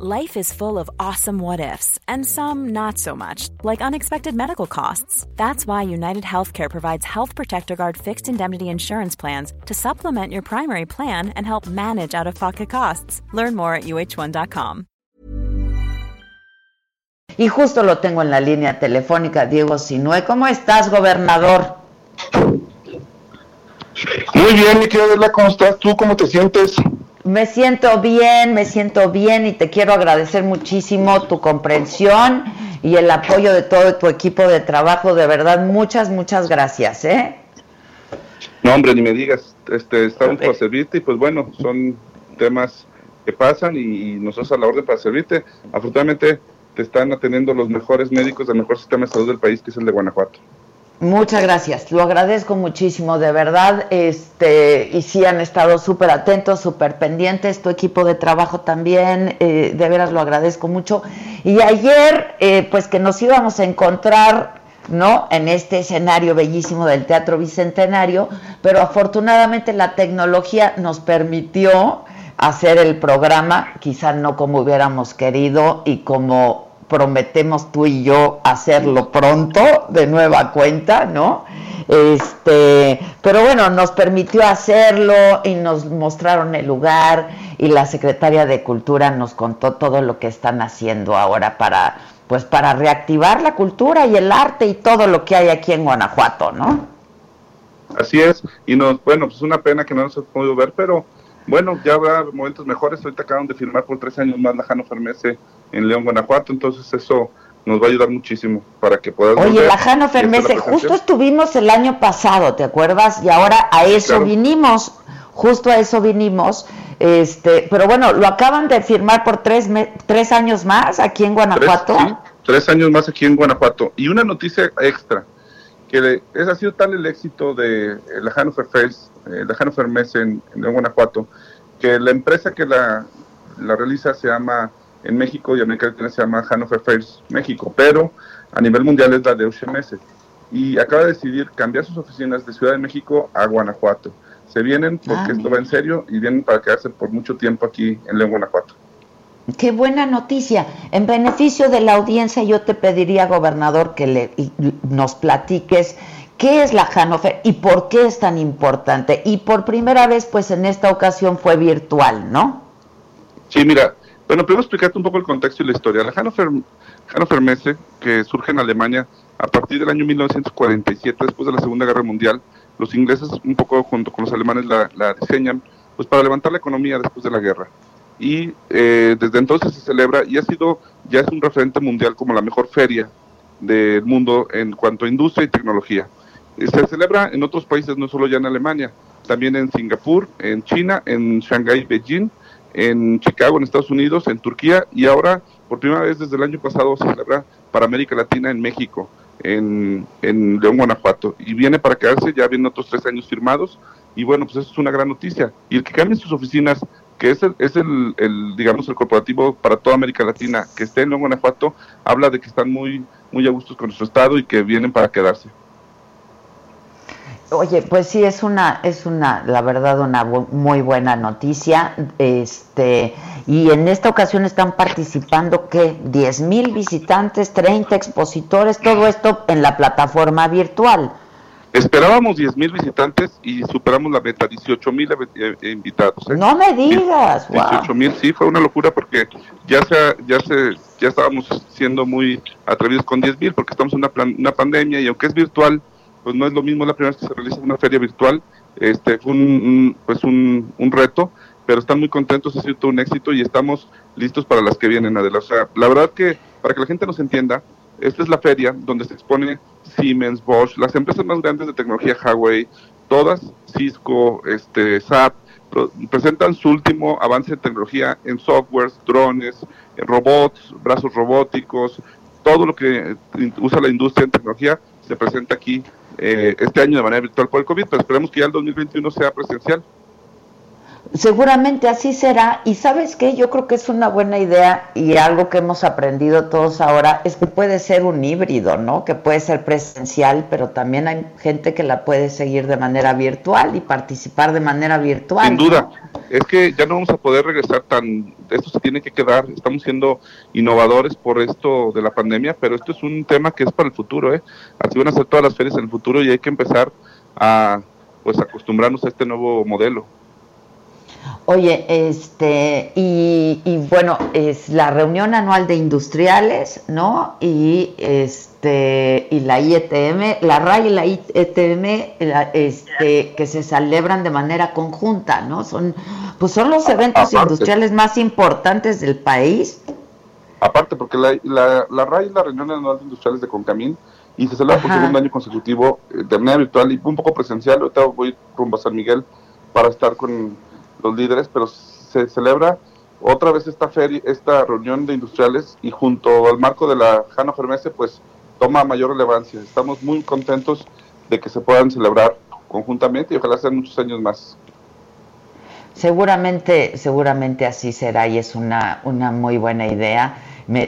Life is full of awesome what ifs, and some not so much, like unexpected medical costs. That's why United Healthcare provides Health Protector Guard fixed indemnity insurance plans to supplement your primary plan and help manage out of pocket costs. Learn more at uh1.com. Y justo lo tengo en la línea telefónica, Diego Sinue. ¿Cómo estás, gobernador? Muy bien, mi querida ¿cómo estás? ¿Tú cómo te sientes? Me siento bien, me siento bien y te quiero agradecer muchísimo tu comprensión y el apoyo de todo tu equipo de trabajo. De verdad, muchas, muchas gracias. ¿eh? No, hombre, ni me digas. Este, estamos para servirte y pues bueno, son temas que pasan y, nosotros a la orden para servirte. Afortunadamente te están atendiendo los mejores médicos del mejor sistema de salud del país, que es el de Guanajuato. Muchas gracias, lo agradezco muchísimo, de verdad, este, y sí han estado súper atentos, súper pendientes, tu equipo de trabajo también, eh, de veras lo agradezco mucho. Y ayer, eh, pues que nos íbamos a encontrar, ¿no? En este escenario bellísimo del Teatro Bicentenario, pero afortunadamente la tecnología nos permitió hacer el programa, quizá no como hubiéramos querido y como prometemos tú y yo hacerlo pronto, de nueva cuenta, ¿no? Este, pero bueno, nos permitió hacerlo y nos mostraron el lugar y la secretaria de Cultura nos contó todo lo que están haciendo ahora para pues para reactivar la cultura y el arte y todo lo que hay aquí en Guanajuato, ¿no? Así es, y nos, bueno, pues es una pena que no nos hemos podido ver, pero bueno, ya habrá momentos mejores. Ahorita acaban de firmar por tres años más la Jano Fermese en León, Guanajuato, entonces eso nos va a ayudar muchísimo para que puedas. Oye, la Jano Fermese, justo estuvimos el año pasado, ¿te acuerdas? Y ahora a eso vinimos, justo a eso vinimos. Este, pero bueno, lo acaban de firmar por tres, tres años más aquí en Guanajuato. Tres, tres años más aquí en Guanajuato. Y una noticia extra, que es, ha sido tal el éxito de eh, la Hannover eh, la Hannover Messe en, en, Guanajuato, que la empresa que la, la, realiza se llama, en México y América Latina se llama Hannover Fest México, pero a nivel mundial es la de Messe. Y acaba de decidir cambiar sus oficinas de Ciudad de México a Guanajuato. Se vienen porque ah, esto va en serio y vienen para quedarse por mucho tiempo aquí en León, Guanajuato. Qué buena noticia. En beneficio de la audiencia, yo te pediría, gobernador, que le, nos platiques qué es la Hannover y por qué es tan importante. Y por primera vez, pues en esta ocasión fue virtual, ¿no? Sí, mira, bueno, primero explicarte un poco el contexto y la historia. La Hannover, Hannover Messe, que surge en Alemania a partir del año 1947, después de la Segunda Guerra Mundial, los ingleses, un poco junto con los alemanes, la, diseñan pues para levantar la economía después de la guerra y eh, desde entonces se celebra y ha sido, ya es un referente mundial como la mejor feria del mundo en cuanto a industria y tecnología. Se celebra en otros países, no solo ya en Alemania, también en Singapur, en China, en Shanghái, Beijing, en Chicago, en Estados Unidos, en Turquía y ahora, por primera vez desde el año pasado, se celebra para América Latina en México, en, León, Guanajuato. Y viene para quedarse, ya vienen otros tres años firmados y bueno, pues eso es una gran noticia. Y el que cambien sus oficinas que es el, es el, digamos, el corporativo para toda América Latina, que esté en Guanajuato, habla de que están muy, muy a gusto con nuestro estado y que vienen para quedarse. Oye, pues sí, es una, es una, la verdad, una muy buena noticia. Este, y en esta ocasión están participando, ¿qué? 10 mil visitantes, 30 expositores, todo esto en la plataforma virtual. Esperábamos 10 mil visitantes y superamos la meta, 18 mil eh, eh, invitados. ¿eh? No me digas. 18 mil, sí, fue una locura porque ya se, ya se, ya estábamos siendo muy atrevidos con 10 mil porque estamos en una, una pandemia y aunque es virtual, pues no es lo mismo la primera vez que se realiza una feria virtual, este fue un, pues un, un reto, pero están muy contentos, ha sido todo un éxito y estamos listos para las que vienen, Adela. O sea, la verdad que para que la gente nos entienda, esta es la feria donde se expone Siemens, Bosch, las empresas más grandes de tecnología Huawei, todas, Cisco, este, SAP, presentan su último avance de tecnología en softwares, drones, robots, brazos robóticos, todo lo que usa la industria en tecnología se presenta aquí eh, este año de manera virtual por el COVID, pero esperemos que ya el 2021 sea presencial. Seguramente así será. Y sabes qué, yo creo que es una buena idea y algo que hemos aprendido todos ahora es que puede ser un híbrido, ¿no? Que puede ser presencial, pero también hay gente que la puede seguir de manera virtual y participar de manera virtual. Sin duda, es que ya no vamos a poder regresar tan, esto se tiene que quedar, estamos siendo innovadores por esto de la pandemia, pero esto es un tema que es para el futuro, ¿eh? Así van a ser todas las ferias en el futuro y hay que empezar a pues acostumbrarnos a este nuevo modelo. Oye, este, y, bueno, es la reunión anual de industriales, ¿no? Y este, y la IETM, la RAI y la IETM, este, que se celebran de manera conjunta, ¿no? Son, pues son los eventos industriales más importantes del país. Aparte, porque la, la, la RAI es la reunión anual de industriales de Concamín y se celebra por segundo año consecutivo eh, de manera virtual y un poco presencial. Ahorita voy rumbo a San Miguel para estar con los líderes, pero se celebra otra vez esta feria, esta reunión de industriales y junto al marco de la Jano Fermese, pues toma mayor relevancia. Estamos muy contentos de que se puedan celebrar conjuntamente y ojalá sean muchos años más. Seguramente, seguramente así será y es una, una muy buena idea.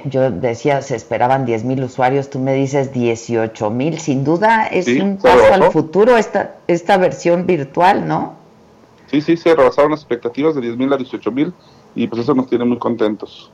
yo decía, se esperaban 10 mil usuarios, tú me dices 18 mil. Sin duda es un paso al futuro esta, esta versión virtual, ¿no? Sí, sí, se rebasaron las expectativas de 10 mil a 18 mil y pues eso nos tiene muy contentos.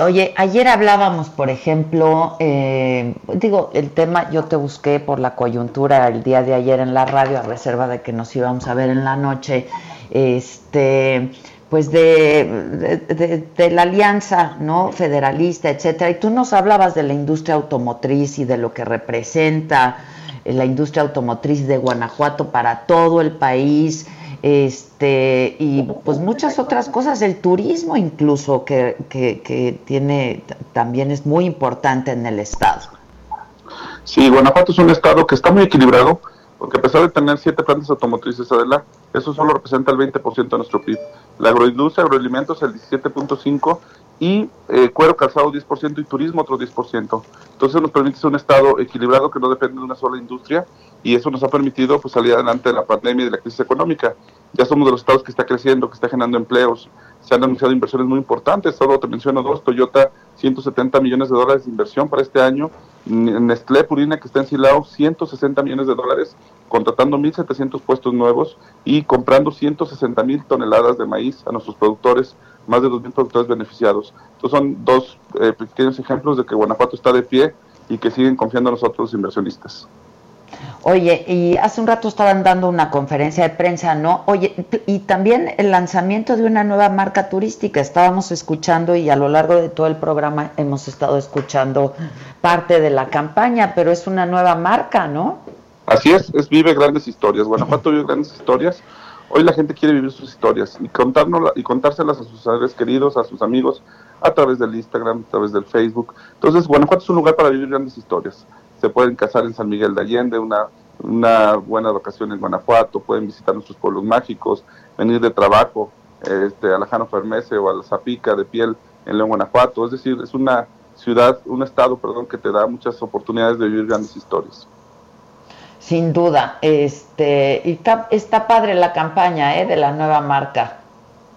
Oye, ayer hablábamos, por ejemplo, eh, digo, el tema, yo te busqué por la coyuntura el día de ayer en la radio, a reserva de que nos íbamos a ver en la noche, este, pues de, de, la alianza, ¿no? Federalista, etcétera, y tú nos hablabas de la industria automotriz y de lo que representa eh, la industria automotriz de Guanajuato para todo el país, este y pues muchas otras cosas, el turismo incluso que, que, tiene también es muy importante en el estado. Sí, Guanajuato es un estado que está muy equilibrado, porque a pesar de tener siete plantas automotrices, Adela, eso solo representa el 20% de nuestro PIB. La agroindustria, agroalimentos el 17.5% y eh, cuero calzado 10% y turismo otro 10%. Entonces nos permite ser un estado equilibrado que no depende de una sola industria y eso nos ha permitido pues, salir adelante de la pandemia y de la crisis económica. Ya somos de los estados que está creciendo, que está generando empleos, se han anunciado inversiones muy importantes, solo te menciono dos, Toyota 170 millones de dólares de inversión para este año, Nestlé Purina que está en Silao 160 millones de dólares, contratando 1.700 puestos nuevos y comprando 160 mil toneladas de maíz a nuestros productores, más de 2.000 productores beneficiados. Estos son dos eh, pequeños ejemplos de que Guanajuato está de pie y que siguen confiando en nosotros los inversionistas. Oye, y hace un rato estaban dando una conferencia de prensa, ¿no? Oye, y también el lanzamiento de una nueva marca turística. Estábamos escuchando y a lo largo de todo el programa hemos estado escuchando parte de la campaña, pero es una nueva marca, ¿no? Así es, es Vive Grandes Historias. Guanajuato vive grandes historias. Hoy la gente quiere vivir sus historias y, y contárselas a sus seres queridos, a sus amigos, a través del Instagram, a través del Facebook. Entonces, Guanajuato es un lugar para vivir grandes historias se pueden casar en San Miguel de Allende, una, una buena vacación en Guanajuato, pueden visitar nuestros pueblos mágicos, venir de trabajo este, a la Jano Fermese o a la Zapica de piel en León, Guanajuato. Es decir, es una ciudad, un estado, perdón, que te da muchas oportunidades de vivir grandes historias. Sin duda, este, y está, está padre la campaña ¿eh? de la nueva marca.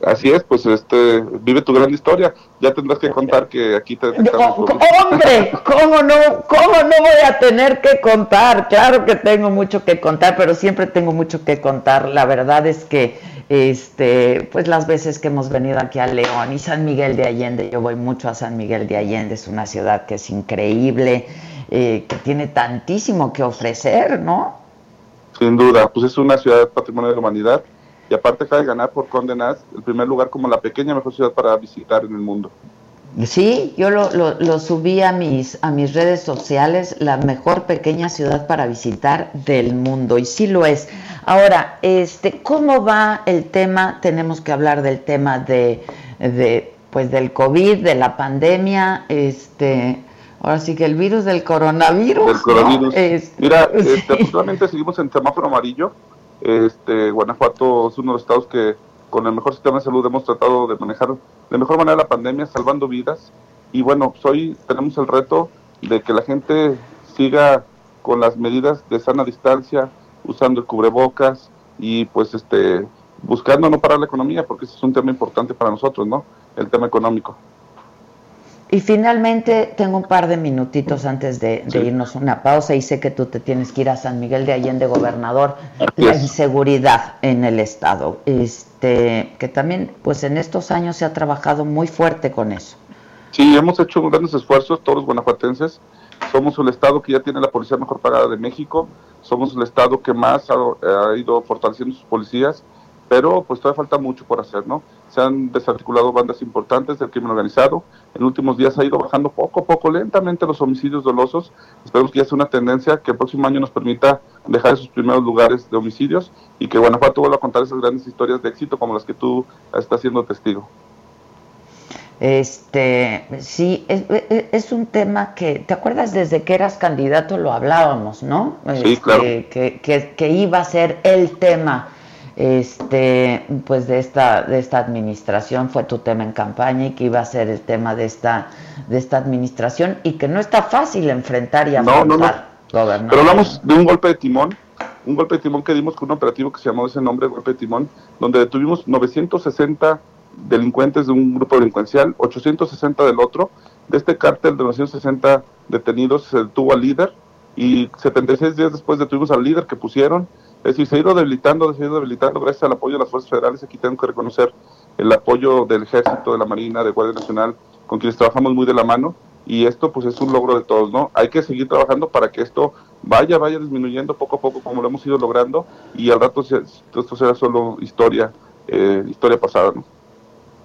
Así es, pues este, vive tu gran historia. Ya tendrás que contar que aquí te... Hombre, ¿cómo no, ¿cómo no voy a tener que contar? Claro que tengo mucho que contar, pero siempre tengo mucho que contar. La verdad es que, este, pues las veces que hemos venido aquí a León y San Miguel de Allende, yo voy mucho a San Miguel de Allende, es una ciudad que es increíble, eh, que tiene tantísimo que ofrecer, ¿no? Sin duda, pues es una ciudad patrimonio de la humanidad y aparte acaba de ganar por condenas el primer lugar como la pequeña mejor ciudad para visitar en el mundo. Sí, yo lo, lo, subí a mis, a mis redes sociales, la mejor pequeña ciudad para visitar del mundo, y sí lo es. Ahora, este, ¿cómo va el tema? Tenemos que hablar del tema de, de pues del COVID, de la pandemia, este, ahora sí que el virus del coronavirus. Del coronavirus. Este, Mira, este, seguimos en semáforo amarillo, este, Guanajuato es uno de los estados que con el mejor sistema de salud hemos tratado de manejar de mejor manera la pandemia, salvando vidas. Y bueno, pues hoy tenemos el reto de que la gente siga con las medidas de sana distancia, usando el cubrebocas y pues este buscando no parar la economía, porque ese es un tema importante para nosotros, ¿no? El tema económico. Y finalmente tengo un par de minutitos antes de, irnos a una pausa y sé que tú te tienes que ir a San Miguel de Allende, gobernador, la inseguridad en el estado, este, que también pues en estos años se ha trabajado muy fuerte con eso. Sí, hemos hecho grandes esfuerzos todos los guanajuatenses. Somos el estado que ya tiene la policía mejor pagada de México, somos el estado que más ha, ha ido fortaleciendo sus policías, pero pues todavía falta mucho por hacer, ¿no? Se han desarticulado bandas importantes del crimen organizado. En últimos días ha ido bajando poco a poco, lentamente los homicidios dolosos. Esperemos que ya sea una tendencia que el próximo año nos permita dejar esos primeros lugares de homicidios y que Guanajuato vuelva a contar esas grandes historias de éxito como las que tú estás siendo testigo. Este, sí, es, un tema que, ¿te acuerdas desde que eras candidato lo hablábamos, no? Sí, claro. Este, que, que, que iba a ser el tema este, pues de esta, de esta administración, fue tu tema en campaña y que iba a ser el tema de esta, de esta administración y que no está fácil enfrentar y afrontar, no, no, Pero hablamos de un golpe de timón, un golpe de timón que dimos con un operativo que se llamó ese nombre, golpe de timón, donde detuvimos 960 delincuentes de un grupo delincuencial, 860 del otro. De este cártel de 960 detenidos se detuvo al líder y 76 días después detuvimos al líder que pusieron es decir, se ha ido debilitando, se ha ido debilitando gracias al apoyo de las fuerzas federales. Aquí tengo que reconocer el apoyo del Ejército, de la Marina, de Guardia Nacional, con quienes trabajamos muy de la mano. Y esto pues es un logro de todos, ¿no? Hay que seguir trabajando para que esto vaya, vaya disminuyendo poco a poco como lo hemos ido logrando y al rato esto será solo historia, eh, historia pasada, ¿no?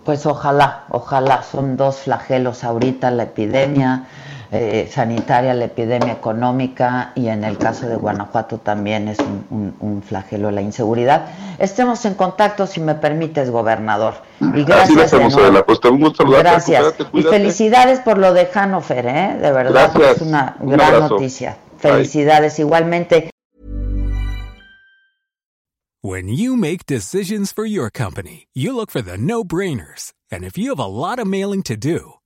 Pues ojalá, ojalá, son dos flagelos ahorita, la epidemia, eh, sanitaria, la epidemia económica y en el caso de Guanajuato también es un, flagelo la inseguridad. Estemos en contacto, si me permites, gobernador. Y gracias. Pues, gracias. Y felicidades por lo de Hannover, ¿eh? de verdad, es una gran noticia. Felicidades igualmente. When you make decisions for your company, you look for the no-brainers. And if you have a lot of mailing to do,